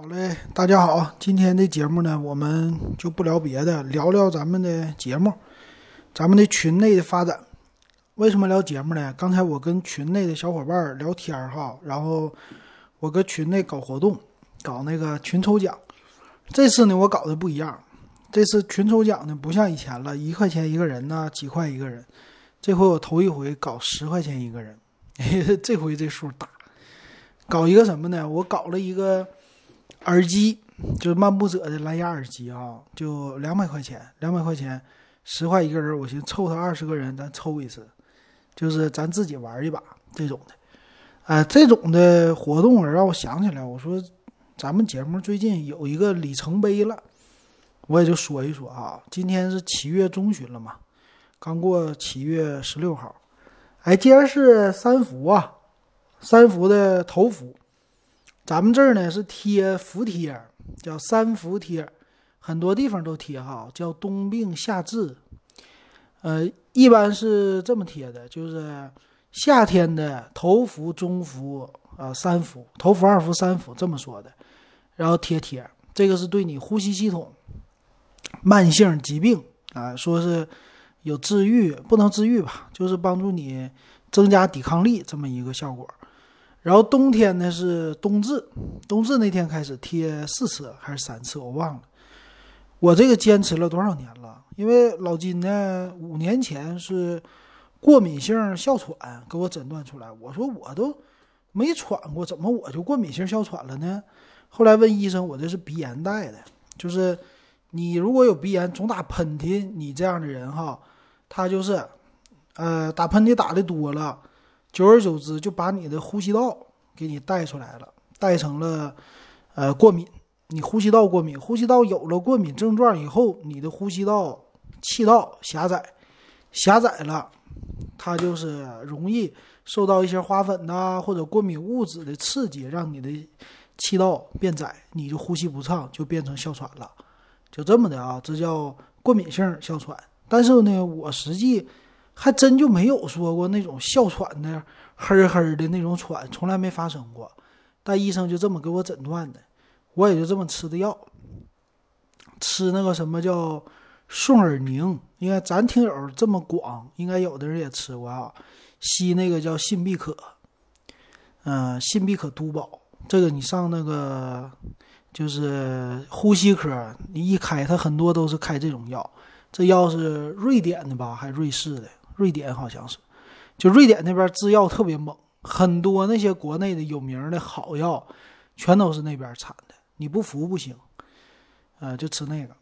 好嘞，大家好，今天的节目呢，我们就不聊别的，聊聊咱们的节目，咱们的群内的发展。为什么聊节目呢？刚才我跟群内的小伙伴聊天哈，然后我搁群内搞活动，搞那个群抽奖。这次呢，我搞的不一样，这次群抽奖呢，不像以前了，一块钱一个人呢，几块一个人。这回我头一回搞十块钱一个人，这回这数大。搞一个什么呢？我搞了一个。耳机就是漫步者的蓝牙耳机啊，就两百块钱，两百块钱，十块一个人。我寻思凑他二十个人，咱抽一次，就是咱自己玩一把这种的。哎，这种的活动让我想起来，我说咱们节目最近有一个里程碑了，我也就说一说啊。今天是七月中旬了嘛，刚过七月十六号。哎，今儿是三伏啊，三伏的头伏。咱们这儿呢是贴福贴，叫三伏贴，很多地方都贴哈，叫冬病夏治。呃，一般是这么贴的，就是夏天的头伏、中伏啊、三伏，头伏、二伏、三伏这么说的，然后贴贴，这个是对你呼吸系统慢性疾病啊，说是有治愈，不能治愈吧，就是帮助你增加抵抗力这么一个效果。然后冬天呢是冬至，冬至那天开始贴四次还是三次，我忘了。我这个坚持了多少年了？因为老金呢五年前是过敏性哮喘给我诊断出来，我说我都没喘过，怎么我就过敏性哮喘了呢？后来问医生，我这是鼻炎带的，就是你如果有鼻炎总打喷嚏，你这样的人哈，他就是呃打喷嚏打的多了。久而久之，就把你的呼吸道给你带出来了，带成了，呃，过敏。你呼吸道过敏，呼吸道有了过敏症状以后，你的呼吸道气道狭窄，狭窄了，它就是容易受到一些花粉呐或者过敏物质的刺激，让你的气道变窄，你就呼吸不畅，就变成哮喘了。就这么的啊，这叫过敏性哮喘。但是呢，我实际。还真就没有说过那种哮喘的嘿嘿的那种喘，从来没发生过。但医生就这么给我诊断的，我也就这么吃的药，吃那个什么叫顺尔宁。应该咱听友这么广，应该有的人也吃过啊。吸那个叫信必可，嗯，信必可都宝，这个你上那个就是呼吸科，你一开，它很多都是开这种药。这药是瑞典的吧，还是瑞士的？瑞典好像是，就瑞典那边制药特别猛，很多那些国内的有名的好药，全都是那边产的。你不服不行，呃，就吃那个，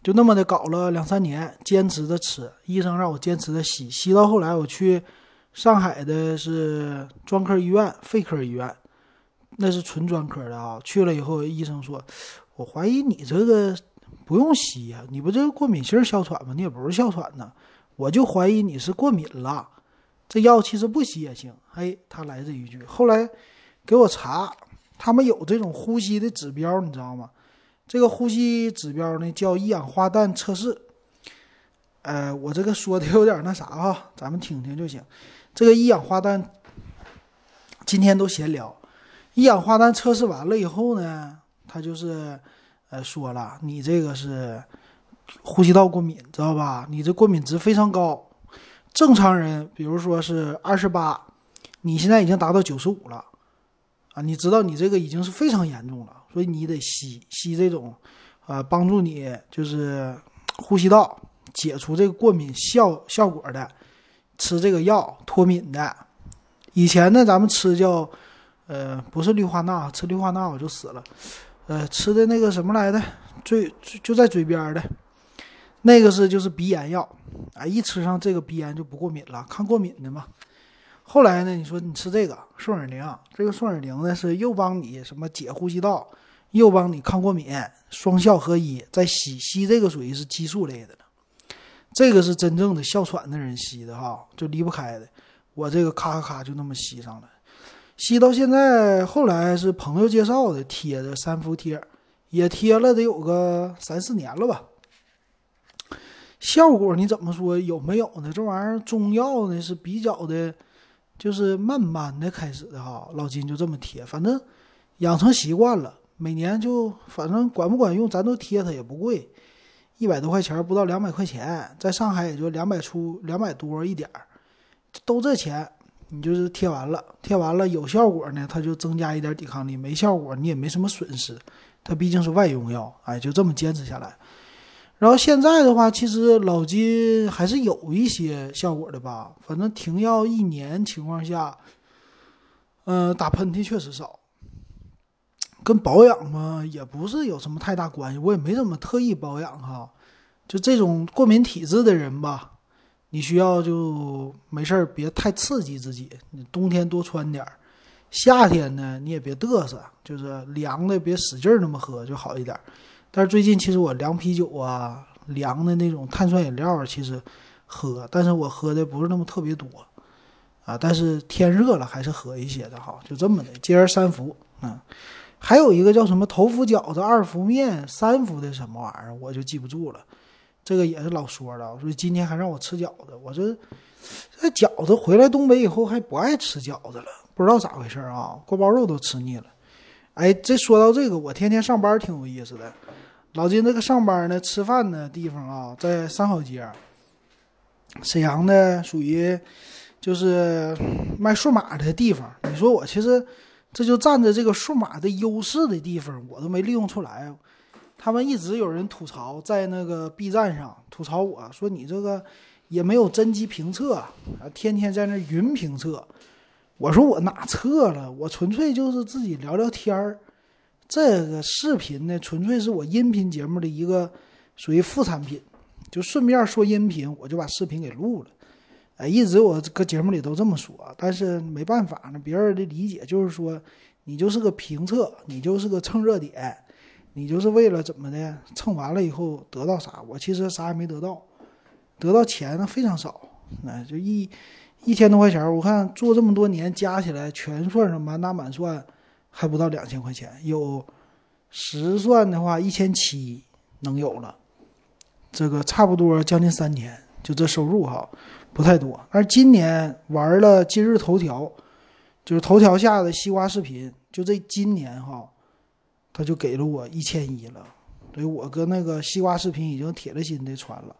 就那么的搞了两三年，坚持着吃。医生让我坚持着吸，吸到后来我去上海的是专科医院、肺科医院，那是纯专科的啊。去了以后，医生说，我怀疑你这个不用吸呀，你不这过敏性哮喘吗？你也不是哮喘呢。我就怀疑你是过敏了，这药其实不吸也行。哎，他来这一句，后来给我查，他们有这种呼吸的指标，你知道吗？这个呼吸指标呢叫一氧化氮测试。呃，我这个说的有点那啥哈，咱们听听就行。这个一氧化氮，今天都闲聊。一氧化氮测试完了以后呢，他就是呃说了，你这个是。呼吸道过敏，知道吧？你这过敏值非常高，正常人，比如说是二十八，你现在已经达到九十五了，啊，你知道你这个已经是非常严重了，所以你得吸吸这种，呃，帮助你就是呼吸道解除这个过敏效效果的，吃这个药脱敏的。以前呢，咱们吃叫，呃，不是氯化钠，吃氯化钠我就死了，呃，吃的那个什么来的，嘴就在嘴边的。那个是就是鼻炎药，啊，一吃上这个鼻炎就不过敏了，抗过敏的嘛。后来呢，你说你吃这个顺尔宁，这个顺尔宁呢是又帮你什么解呼吸道，又帮你抗过敏，双效合一。再吸吸这个属于是激素类的这个是真正的哮喘的人吸的哈，就离不开的。我这个咔咔咔就那么吸上了，吸到现在，后来是朋友介绍的贴的三伏贴，也贴了得有个三四年了吧。效果你怎么说有没有呢？这玩意儿中药呢是比较的，就是慢慢的开始的哈。老金就这么贴，反正养成习惯了，每年就反正管不管用，咱都贴它也不贵，一百多块钱不到两百块钱，在上海也就两百出两百多一点儿，都这钱，你就是贴完了，贴完了有效果呢，它就增加一点抵抗力；没效果你也没什么损失，它毕竟是外用药，哎，就这么坚持下来。然后现在的话，其实老金还是有一些效果的吧。反正停药一年情况下，嗯，打喷嚏确实少。跟保养嘛，也不是有什么太大关系。我也没怎么特意保养哈。就这种过敏体质的人吧，你需要就没事儿别太刺激自己。你冬天多穿点儿，夏天呢你也别嘚瑟，就是凉的别使劲儿那么喝就好一点。但是最近其实我凉啤酒啊、凉的那种碳酸饮料其实喝，但是我喝的不是那么特别多啊。但是天热了还是喝一些的哈，就这么的，接而三伏啊。还有一个叫什么头伏饺子、二伏面、三伏的什么玩意儿，我就记不住了。这个也是老说了，所以今天还让我吃饺子。我这这饺子回来东北以后还不爱吃饺子了，不知道咋回事啊？锅包肉都吃腻了。哎，这说到这个，我天天上班挺有意思的。老金这个上班呢，吃饭的地方啊，在三好街，沈阳的属于就是卖数码的地方。你说我其实这就占着这个数码的优势的地方，我都没利用出来。他们一直有人吐槽，在那个 B 站上吐槽我说你这个也没有真机评测啊，天天在那云评测。我说我哪测了？我纯粹就是自己聊聊天儿。这个视频呢，纯粹是我音频节目的一个属于副产品，就顺便说音频，我就把视频给录了。哎，一直我搁节目里都这么说，但是没办法呢，别人的理解就是说，你就是个评测，你就是个蹭热点，你就是为了怎么的蹭完了以后得到啥？我其实啥也没得到，得到钱呢非常少，那就一一千多块钱，我看做这么多年加起来全算上满打满算。还不到两千块钱，有实算的话一千七能有了，这个差不多将近三年，就这收入哈，不太多。而今年玩了今日头条，就是头条下的西瓜视频，就这今年哈，他就给了我一千一了，所以我跟那个西瓜视频已经铁了心的传了。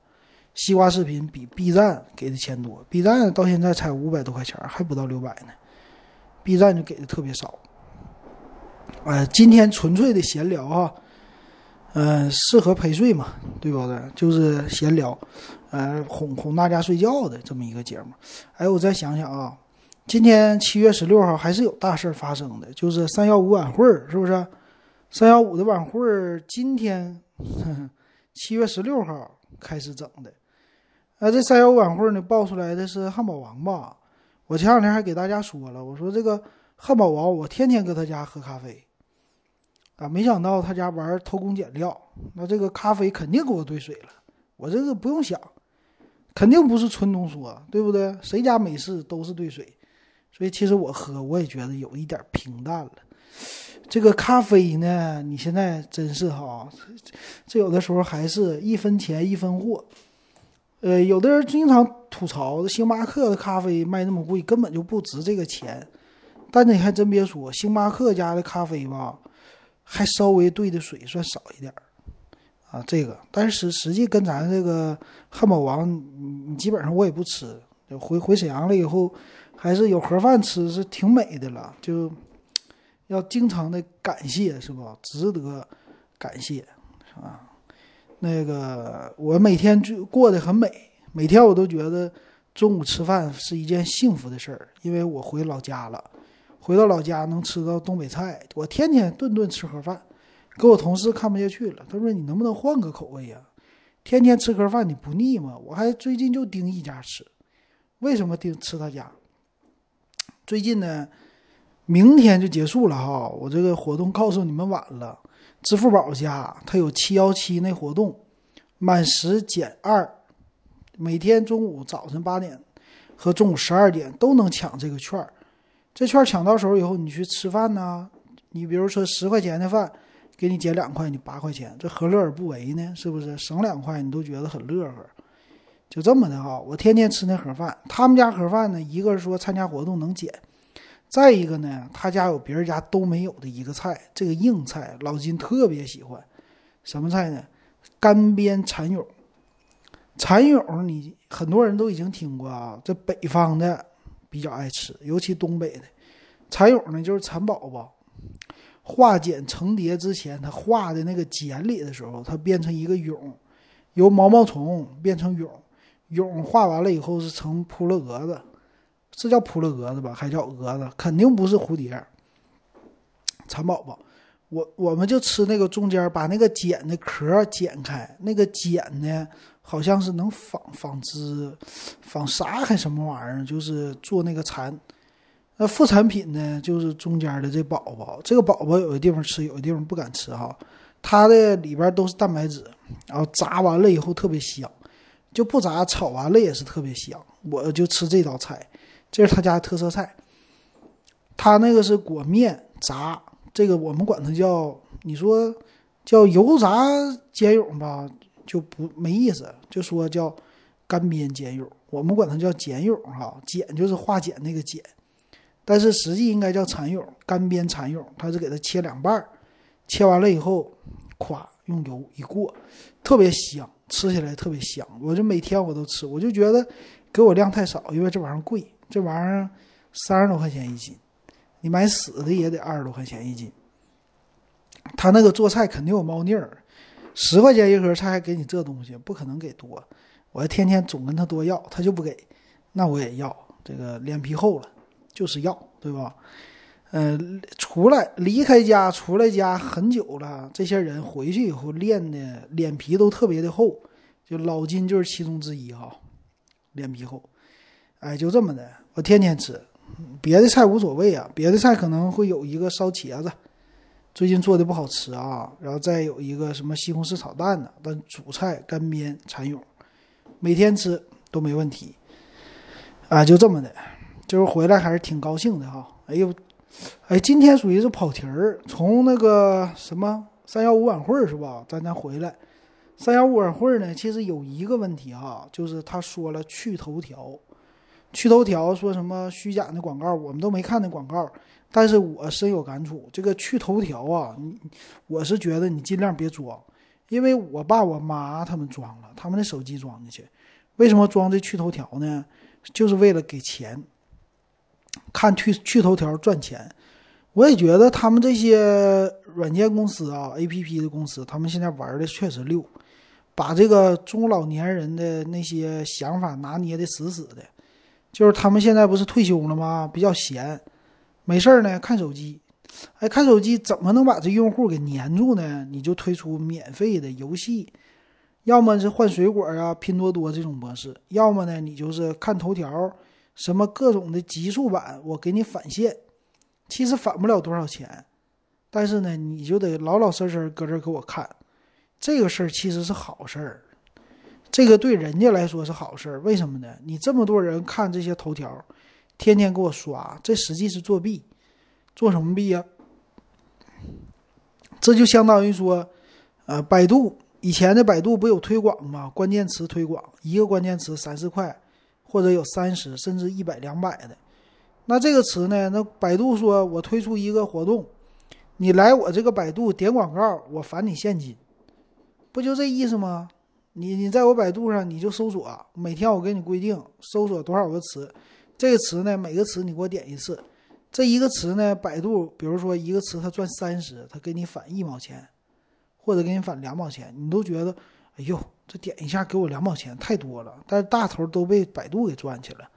西瓜视频比 B 站给的钱多，B 站到现在才五百多块钱，还不到六百呢，B 站就给的特别少。呃，今天纯粹的闲聊哈，嗯，适合陪睡嘛，对不对？就是闲聊，呃，哄哄大家睡觉的这么一个节目。哎，我再想想啊，今天七月十六号还是有大事发生的，就是三幺五晚会是不是？三幺五的晚会今天 七月十六号开始整的。啊，这三幺五晚会呢，爆出来的是汉堡王吧？我前两天还给大家说了，我说这个汉堡王，我天天搁他家喝咖啡。啊，没想到他家玩偷工减料，那这个咖啡肯定给我兑水了。我这个不用想，肯定不是纯浓缩，对不对？谁家美式都是兑水，所以其实我喝我也觉得有一点平淡了。这个咖啡呢，你现在真是哈，这有的时候还是一分钱一分货。呃，有的人经常吐槽，星巴克的咖啡卖那么贵，根本就不值这个钱。但你还真别说，星巴克家的咖啡吧。还稍微兑的水算少一点儿，啊，这个，但是实际跟咱这个汉堡王，你基本上我也不吃。回回沈阳了以后，还是有盒饭吃是挺美的了，就要经常的感谢，是吧？值得感谢，是吧？那个我每天就过得很美，每天我都觉得中午吃饭是一件幸福的事儿，因为我回老家了。回到老家能吃到东北菜，我天天顿顿吃盒饭，给我同事看不下去了。他说：“你能不能换个口味呀？天天吃盒饭你不腻吗？”我还最近就盯一家吃，为什么盯吃他家？最近呢，明天就结束了哈。我这个活动告诉你们晚了，支付宝家它有七幺七那活动，满十减二，每天中午早晨八点和中午十二点都能抢这个券儿。这券儿抢到手以后，你去吃饭呢？你比如说十块钱的饭，给你减两块，你八块钱，这何乐而不为呢？是不是省两块你都觉得很乐呵？就这么的哈，我天天吃那盒饭，他们家盒饭呢，一个是说参加活动能减，再一个呢，他家有别人家都没有的一个菜，这个硬菜老金特别喜欢。什么菜呢？干煸蚕蛹。蚕蛹你很多人都已经听过啊，这北方的比较爱吃，尤其东北的。蚕蛹呢，就是蚕宝宝化茧成蝶之前，它化的那个茧里的时候，它变成一个蛹，由毛毛虫变成蛹，蛹化完了以后是成扑了蛾子，是叫扑了蛾子吧？还叫蛾子？肯定不是蝴蝶。蚕宝宝，我我们就吃那个中间把那个茧的壳剪开，那个茧呢，好像是能纺纺织纺纱还什么玩意儿，就是做那个蚕。那副产品呢，就是中间的这宝宝，这个宝宝有的地方吃，有的地方不敢吃哈。它的里边都是蛋白质，然后炸完了以后特别香，就不炸炒完了也是特别香。我就吃这道菜，这是他家的特色菜。他那个是裹面炸，这个我们管它叫，你说叫油炸煎蛹吧，就不没意思，就说叫干煸煎蛹，我们管它叫煎蛹哈，碱就是化茧那个茧。但是实际应该叫蚕蛹，干煸蚕蛹，它是给它切两半儿，切完了以后，咵用油一过，特别香，吃起来特别香。我就每天我都吃，我就觉得给我量太少，因为这玩意儿贵，这玩意儿三十多块钱一斤，你买死的也得二十多块钱一斤。他那个做菜肯定有猫腻儿，十块钱一盒菜还给你这东西，不可能给多。我天天总跟他多要，他就不给，那我也要，这个脸皮厚了。就是要，对吧？呃，出来离开家，出来家很久了，这些人回去以后练的脸皮都特别的厚，就老金就是其中之一哈，脸皮厚。哎，就这么的，我天天吃，别的菜无所谓啊，别的菜可能会有一个烧茄子，最近做的不好吃啊，然后再有一个什么西红柿炒蛋的，但主菜干煸蚕蛹，每天吃都没问题。啊，就这么的。就是回来还是挺高兴的哈，哎呦，哎，今天属于是跑题儿，从那个什么三幺五晚会是吧？咱咱回来，三幺五晚会呢，其实有一个问题哈，就是他说了去头条，去头条说什么虚假的广告，我们都没看那广告，但是我深有感触，这个去头条啊，你我是觉得你尽量别装，因为我爸我妈他们装了，他们的手机装进去，为什么装这去头条呢？就是为了给钱。看去去头条赚钱，我也觉得他们这些软件公司啊，A P P 的公司，他们现在玩的确实溜，把这个中老年人的那些想法拿捏的死死的。就是他们现在不是退休了吗？比较闲，没事儿呢看手机。哎，看手机怎么能把这用户给粘住呢？你就推出免费的游戏，要么是换水果啊、拼多多这种模式，要么呢你就是看头条。什么各种的极速版，我给你返现，其实返不了多少钱，但是呢，你就得老老实实搁这给我看，这个事儿其实是好事儿，这个对人家来说是好事儿。为什么呢？你这么多人看这些头条，天天给我刷，这实际是作弊，做什么弊呀？这就相当于说，呃，百度以前的百度不有推广吗？关键词推广，一个关键词三四块。或者有三十甚至一百两百的，那这个词呢？那百度说我推出一个活动，你来我这个百度点广告，我返你现金，不就这意思吗？你你在我百度上你就搜索，每天我给你规定搜索多少个词，这个词呢每个词你给我点一次，这一个词呢百度比如说一个词它赚三十，它给你返一毛钱，或者给你返两毛钱，你都觉得哎呦。这点一下给我两毛钱太多了，但是大头都被百度给赚去了，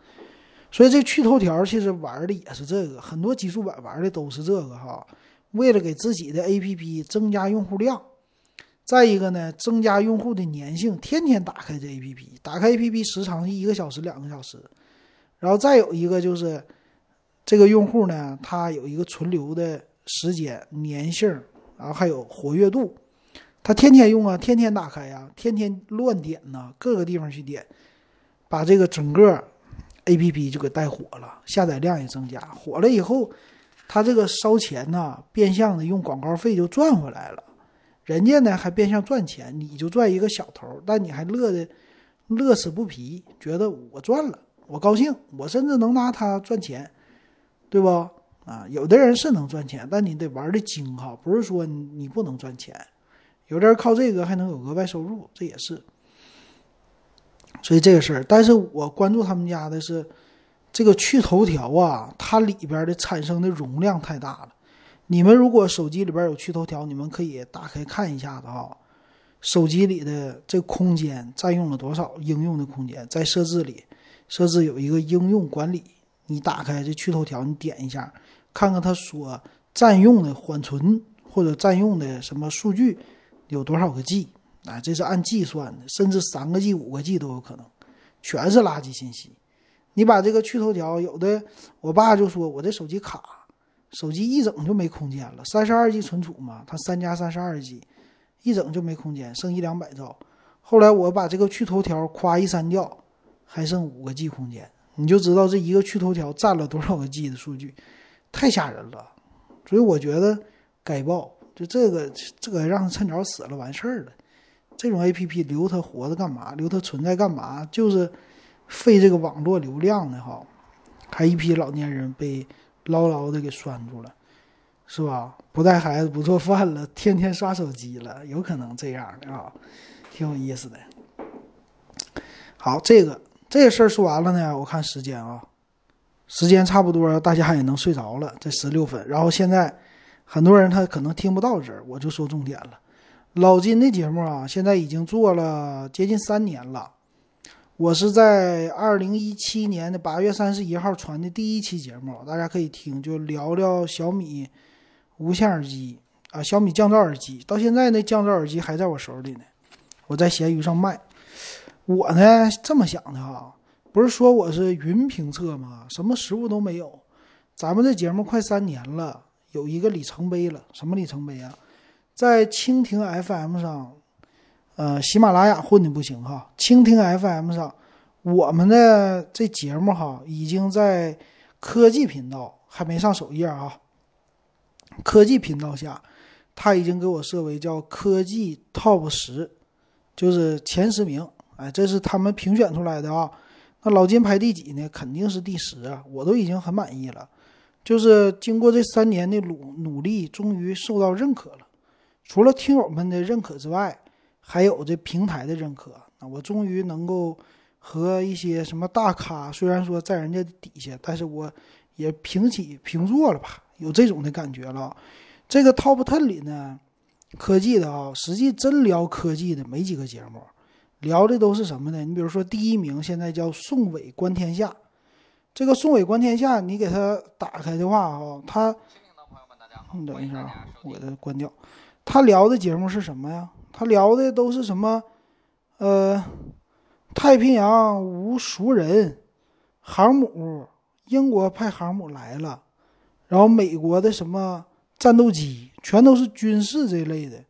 所以这去头条其实玩的也是这个，很多极速版玩的都是这个哈，为了给自己的 APP 增加用户量，再一个呢，增加用户的粘性，天天打开这 APP，打开 APP 时长一个小时、两个小时，然后再有一个就是这个用户呢，他有一个存留的时间、粘性，然后还有活跃度。他天天用啊，天天打开呀，天天乱点呐，各个地方去点，把这个整个 A P P 就给带火了，下载量也增加。火了以后，他这个烧钱呐，变相的用广告费就赚回来了。人家呢还变相赚钱，你就赚一个小头，但你还乐的乐此不疲，觉得我赚了，我高兴，我甚至能拿它赚钱，对不？啊。有的人是能赚钱，但你得玩的精哈，不是说你不能赚钱。有的人靠这个还能有额外收入，这也是。所以这个事儿，但是我关注他们家的是这个去头条啊，它里边的产生的容量太大了。你们如果手机里边有趣头条，你们可以打开看一下子啊。手机里的这空间占用了多少应用的空间？在设置里，设置有一个应用管理，你打开这趣头条，你点一下，看看它所占用的缓存或者占用的什么数据有多少个 G 啊？这是按 G 算的，甚至三个 G、五个 G 都有可能，全是垃圾信息。你把这个趣头条，有的我爸就说我这手机卡，手机一整就没空间了，三十二 G 存储嘛，它三加三十二 G。一整就没空间，剩一两百兆。后来我把这个去头条夸一删掉，还剩五个 G 空间，你就知道这一个去头条占了多少个 G 的数据，太吓人了。所以我觉得该爆，就这个这个让他趁早死了完事儿了。这种 APP 留它活着干嘛？留它存在干嘛？就是费这个网络流量的哈。还一批老年人被牢牢的给拴住了。是吧？不带孩子不做饭了，天天刷手机了，有可能这样的啊，挺有意思的。好，这个这个事儿说完了呢，我看时间啊，时间差不多，大家也能睡着了，这十六分。然后现在很多人他可能听不到这儿，我就说重点了。老金的节目啊，现在已经做了接近三年了。我是在二零一七年的八月三十一号传的第一期节目，大家可以听，就聊聊小米。无线耳机啊，小米降噪耳机，到现在那降噪耳机还在我手里呢，我在闲鱼上卖。我呢这么想的哈，不是说我是云评测吗？什么实物都没有。咱们这节目快三年了，有一个里程碑了。什么里程碑啊？在蜻蜓 FM 上，呃，喜马拉雅混的不行哈。蜻蜓 FM 上，我们的这节目哈，已经在科技频道还没上首页啊。科技频道下，他已经给我设为叫科技 TOP 十，就是前十名。哎，这是他们评选出来的啊。那老金排第几呢？肯定是第十啊！我都已经很满意了。就是经过这三年的努努力，终于受到认可了。除了听友们的认可之外，还有这平台的认可。啊我终于能够和一些什么大咖，虽然说在人家底下，但是我也平起平坐了吧。有这种的感觉了，这个 Top Ten 里呢，科技的啊，实际真聊科技的没几个节目，聊的都是什么呢？你比如说第一名现在叫宋伟观天下，这个宋伟观天下，你给他打开的话啊，他，你等一下啊，我给他关掉。他聊的节目是什么呀？他聊的都是什么？呃，太平洋无熟人，航母，英国派航母来了。然后美国的什么战斗机，全都是军事这类的，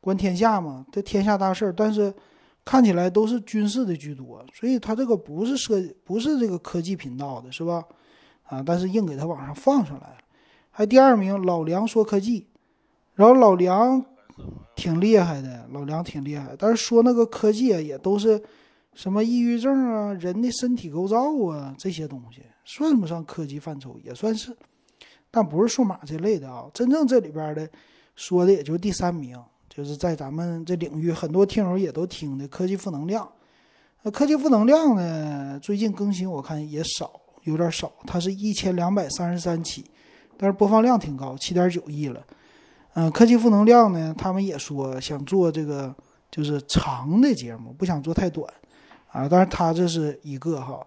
观天下嘛，这天下大事儿，但是看起来都是军事的居多，所以他这个不是设不是这个科技频道的，是吧？啊，但是硬给他往上放上来了。还第二名老梁说科技，然后老梁挺厉害的，老梁挺厉害，但是说那个科技啊，也都是什么抑郁症啊、人的身体构造啊这些东西，算不上科技范畴，也算是。但不是数码这类的啊，真正这里边的说的也就第三名，就是在咱们这领域很多听友也都听的科技负能量。那科技负能量呢，最近更新我看也少，有点少，它是一千两百三十三期，但是播放量挺高，七点九亿了。嗯，科技负能量呢，他们也说想做这个就是长的节目，不想做太短啊，但是他这是一个哈。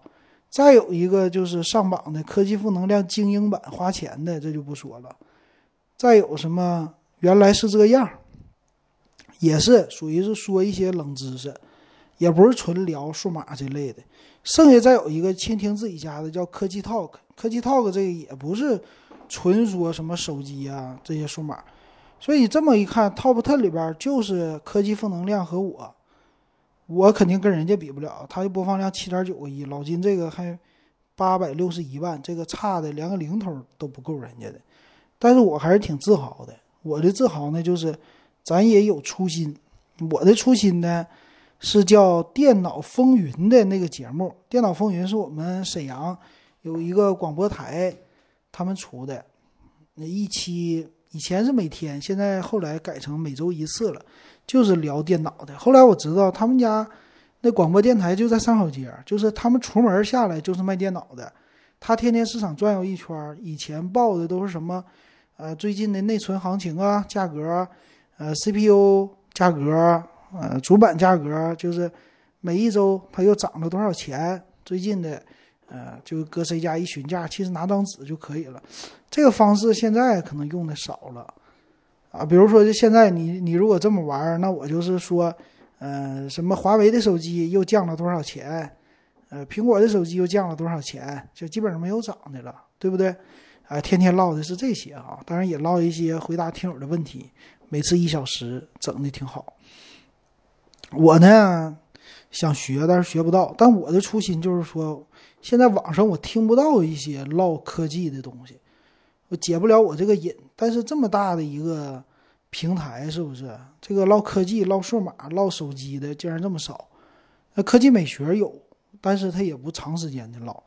再有一个就是上榜的科技负能量精英版花钱的，这就不说了。再有什么原来是这样，也是属于是说一些冷知识，也不是纯聊数码这类的。剩下再有一个倾听自己家的叫科技 talk，科技 talk 这个也不是纯说什么手机啊这些数码。所以这么一看，top ten 里边就是科技负能量和我。我肯定跟人家比不了，他的播放量七点九个亿，老金这个还八百六十一万，这个差的连个零头都不够人家的。但是我还是挺自豪的。我的自豪呢，就是咱也有初心。我的初心呢，是叫《电脑风云》的那个节目，《电脑风云》是我们沈阳有一个广播台他们出的。那一期以前是每天，现在后来改成每周一次了，就是聊电脑的。后来我知道他们家那广播电台就在三好街，就是他们出门下来就是卖电脑的。他天天市场转悠一圈，以前报的都是什么，呃，最近的内存行情啊，价格，呃，CPU 价格，呃，主板价格，就是每一周它又涨了多少钱。最近的，呃，就搁谁家一询价，其实拿张纸就可以了。这个方式现在可能用的少了，啊，比如说就现在你你如果这么玩，那我就是说，呃，什么华为的手机又降了多少钱？呃，苹果的手机又降了多少钱？就基本上没有涨的了，对不对？啊，天天唠的是这些啊，当然也唠一些回答听友的问题，每次一小时，整的挺好。我呢想学，但是学不到。但我的初心就是说，现在网上我听不到一些唠科技的东西，我解不了我这个瘾。但是这么大的一个平台，是不是？这个唠科技、唠数码、唠手机的竟然这么少？那科技美学有。但是他也不长时间的唠，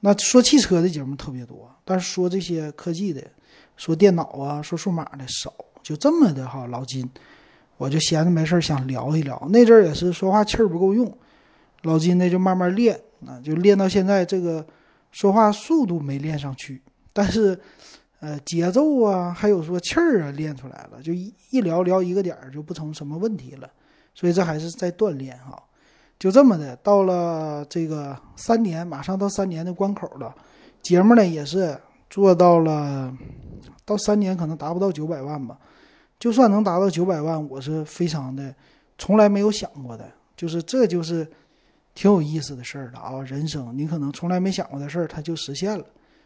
那说汽车的节目特别多，但是说这些科技的，说电脑啊，说数码的少，就这么的哈。老金，我就闲着没事儿想聊一聊。那阵儿也是说话气儿不够用，老金呢就慢慢练，啊，就练到现在这个说话速度没练上去，但是呃节奏啊，还有说气儿啊练出来了，就一一聊聊一个点儿就不成什么问题了。所以这还是在锻炼哈。就这么的，到了这个三年，马上到三年的关口了。节目呢也是做到了，到三年可能达不到九百万吧。就算能达到九百万，我是非常的，从来没有想过的。就是这就是挺有意思的事儿了啊！人生你可能从来没想过的事儿，它就实现了。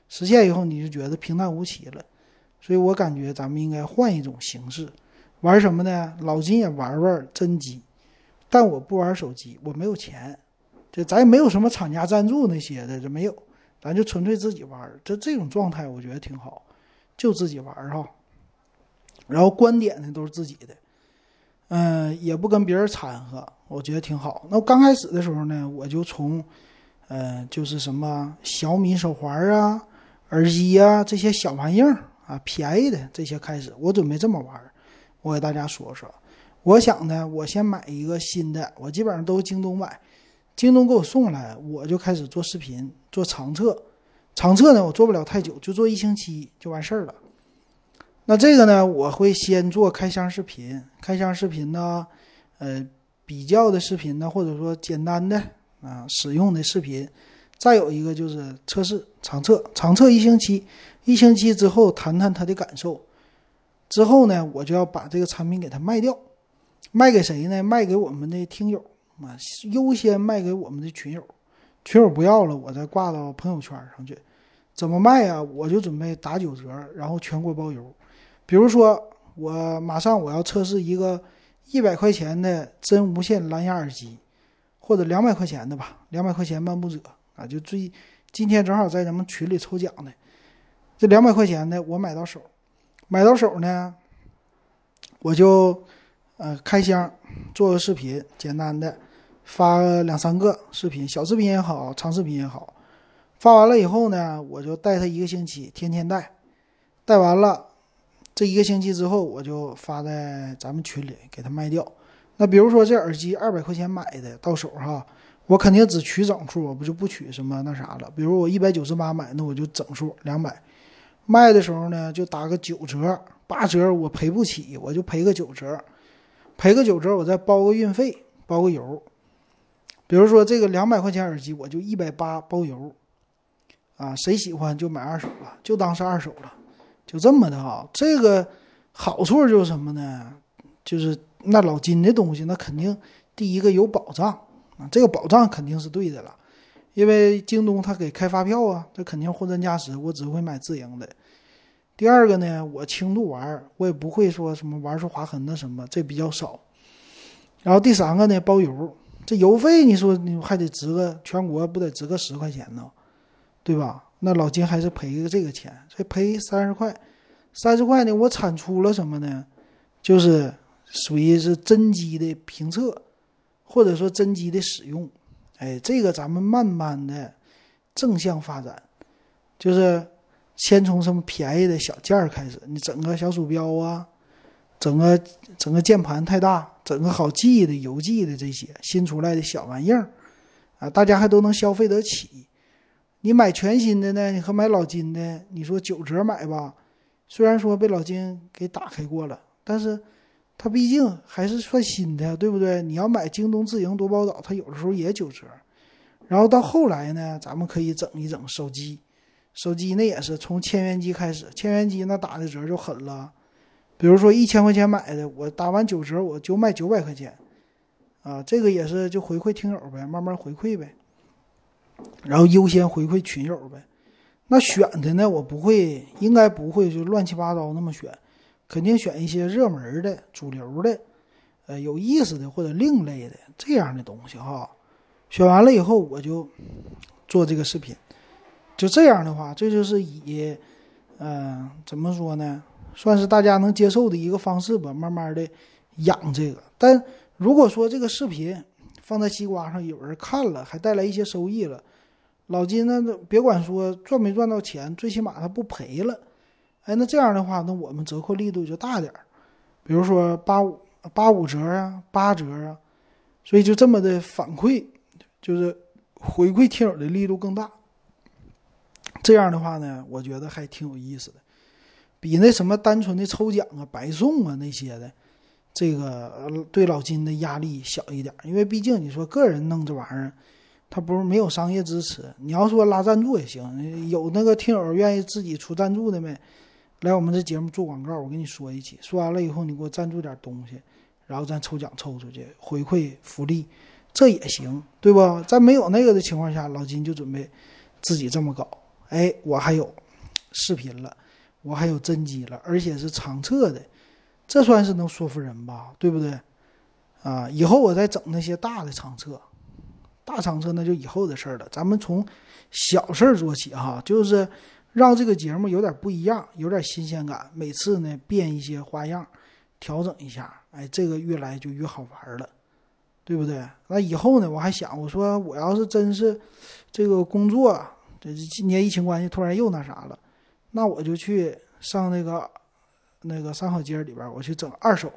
实现以后，你就觉得平淡无奇了。所以我感觉咱们应该换一种形式，玩什么呢？老金也玩玩真机。但我不玩手机，我没有钱，这咱也没有什么厂家赞助那些的，这没有，咱就纯粹自己玩。这这种状态我觉得挺好，就自己玩哈。然后观点呢都是自己的，嗯，也不跟别人掺和，我觉得挺好。那刚开始的时候呢，我就从，呃，就是什么小米手环啊、耳机啊这些小玩意儿啊，便宜的这些开始，我准备这么玩，我给大家说说。我想呢，我先买一个新的，我基本上都京东买，京东给我送来，我就开始做视频，做长测。长测呢，我做不了太久，就做一星期就完事儿了。那这个呢，我会先做开箱视频，开箱视频呢，呃，比较的视频呢，或者说简单的啊，使用的视频。再有一个就是测试长测，长测一星期，一星期之后谈谈他的感受。之后呢，我就要把这个产品给他卖掉。卖给谁呢？卖给我们的听友啊，优先卖给我们的群友。群友不要了，我再挂到朋友圈上去。怎么卖啊？我就准备打九折，然后全国包邮。比如说，我马上我要测试一个一百块钱的真无线蓝牙耳机，或者两百块钱的吧，两百块钱漫步者啊，就最今天正好在咱们群里抽奖的，这两百块钱的我买到手，买到手呢，我就。呃，开箱做个视频，简单的发两三个视频，小视频也好，长视频也好。发完了以后呢，我就带他一个星期，天天带。带完了这一个星期之后，我就发在咱们群里给他卖掉。那比如说这耳机二百块钱买的到手哈，我肯定只取整数，我不就不取什么那啥了。比如我一百九十八买，那我就整数两百。卖的时候呢，就打个九折、八折，我赔不起，我就赔个九折。赔个九折，我再包个运费，包个邮。比如说这个两百块钱耳机，我就一百八包邮。啊，谁喜欢就买二手了，就当是二手了，就这么的哈。这个好处就是什么呢？就是那老金的东西，那肯定第一个有保障啊，这个保障肯定是对的了，因为京东他给开发票啊，这肯定货真价实，我只会买自营的。第二个呢，我轻度玩，我也不会说什么玩出划痕的什么，这比较少。然后第三个呢，包邮，这邮费你说你还得值个全国不得值个十块钱呢，对吧？那老金还是赔个这个钱，所以赔三十块。三十块呢，我产出了什么呢？就是属于是真机的评测，或者说真机的使用。哎，这个咱们慢慢的正向发展，就是。先从什么便宜的小件儿开始，你整个小鼠标啊，整个整个键盘太大，整个好记的、邮寄的这些新出来的小玩意儿，啊，大家还都能消费得起。你买全新的呢，你和买老金的，你说九折买吧，虽然说被老金给打开过了，但是它毕竟还是算新的，对不对？你要买京东自营多宝岛，它有的时候也九折。然后到后来呢，咱们可以整一整手机。手机那也是从千元机开始，千元机那打的折就狠了，比如说一千块钱买的，我打完九折我就卖九百块钱，啊，这个也是就回馈听友呗，慢慢回馈呗，然后优先回馈群友呗。那选的呢，我不会，应该不会就乱七八糟那么选，肯定选一些热门的、主流的、呃有意思的或者另类的这样的东西哈。选完了以后，我就做这个视频。就这样的话，这就是以，嗯，怎么说呢？算是大家能接受的一个方式吧。慢慢的养这个。但如果说这个视频放在西瓜上，有人看了，还带来一些收益了，老金呢，别管说赚没赚到钱，最起码他不赔了。哎，那这样的话，那我们折扣力度就大点儿，比如说八五八五折啊，八折啊，所以就这么的反馈，就是回馈听友的力度更大。这样的话呢，我觉得还挺有意思的，比那什么单纯的抽奖啊、白送啊那些的，这个对老金的压力小一点。因为毕竟你说个人弄这玩意儿，他不是没有商业支持。你要说拉赞助也行，有那个听友愿意自己出赞助的没？来我们这节目做广告，我跟你说一起，说完了以后你给我赞助点东西，然后咱抽奖抽出去回馈福利，这也行，对不？在没有那个的情况下，老金就准备自己这么搞。哎，我还有视频了，我还有真机了，而且是长测的，这算是能说服人吧？对不对？啊，以后我再整那些大的长测，大长测那就以后的事儿了。咱们从小事儿做起哈，就是让这个节目有点不一样，有点新鲜感。每次呢变一些花样，调整一下，哎，这个越来就越好玩了，对不对？那以后呢，我还想，我说我要是真是这个工作。这今年疫情关系，突然又那啥了，那我就去上那个那个三好街里边，我去整二手，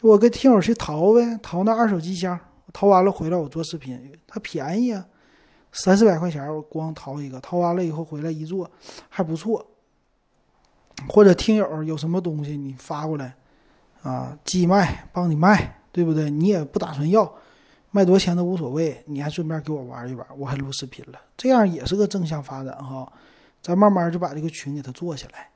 我跟听友去淘呗，淘那二手机箱，淘完了回来我做视频，它便宜啊，三四百块钱我光淘一个，淘完了以后回来一做还不错。或者听友有什么东西你发过来，啊，寄卖帮你卖，对不对？你也不打算要。卖多少钱都无所谓，你还顺便给我玩一玩，我还录视频了，这样也是个正向发展哈。咱慢慢就把这个群给它做起来，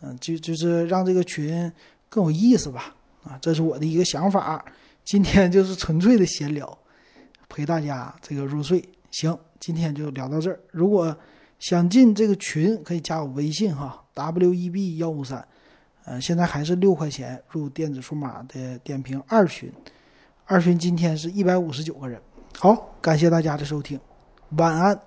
嗯，就就是让这个群更有意思吧。啊，这是我的一个想法。今天就 是纯粹的闲聊，陪大家这个入睡。行，今天就聊到这儿。如果想进这个群，可以加我微信哈，w e b 幺五三，嗯，现在还是六块钱入电子数码的点评二群。二群今天是一百五十九个人，好，感谢大家的收听，晚安。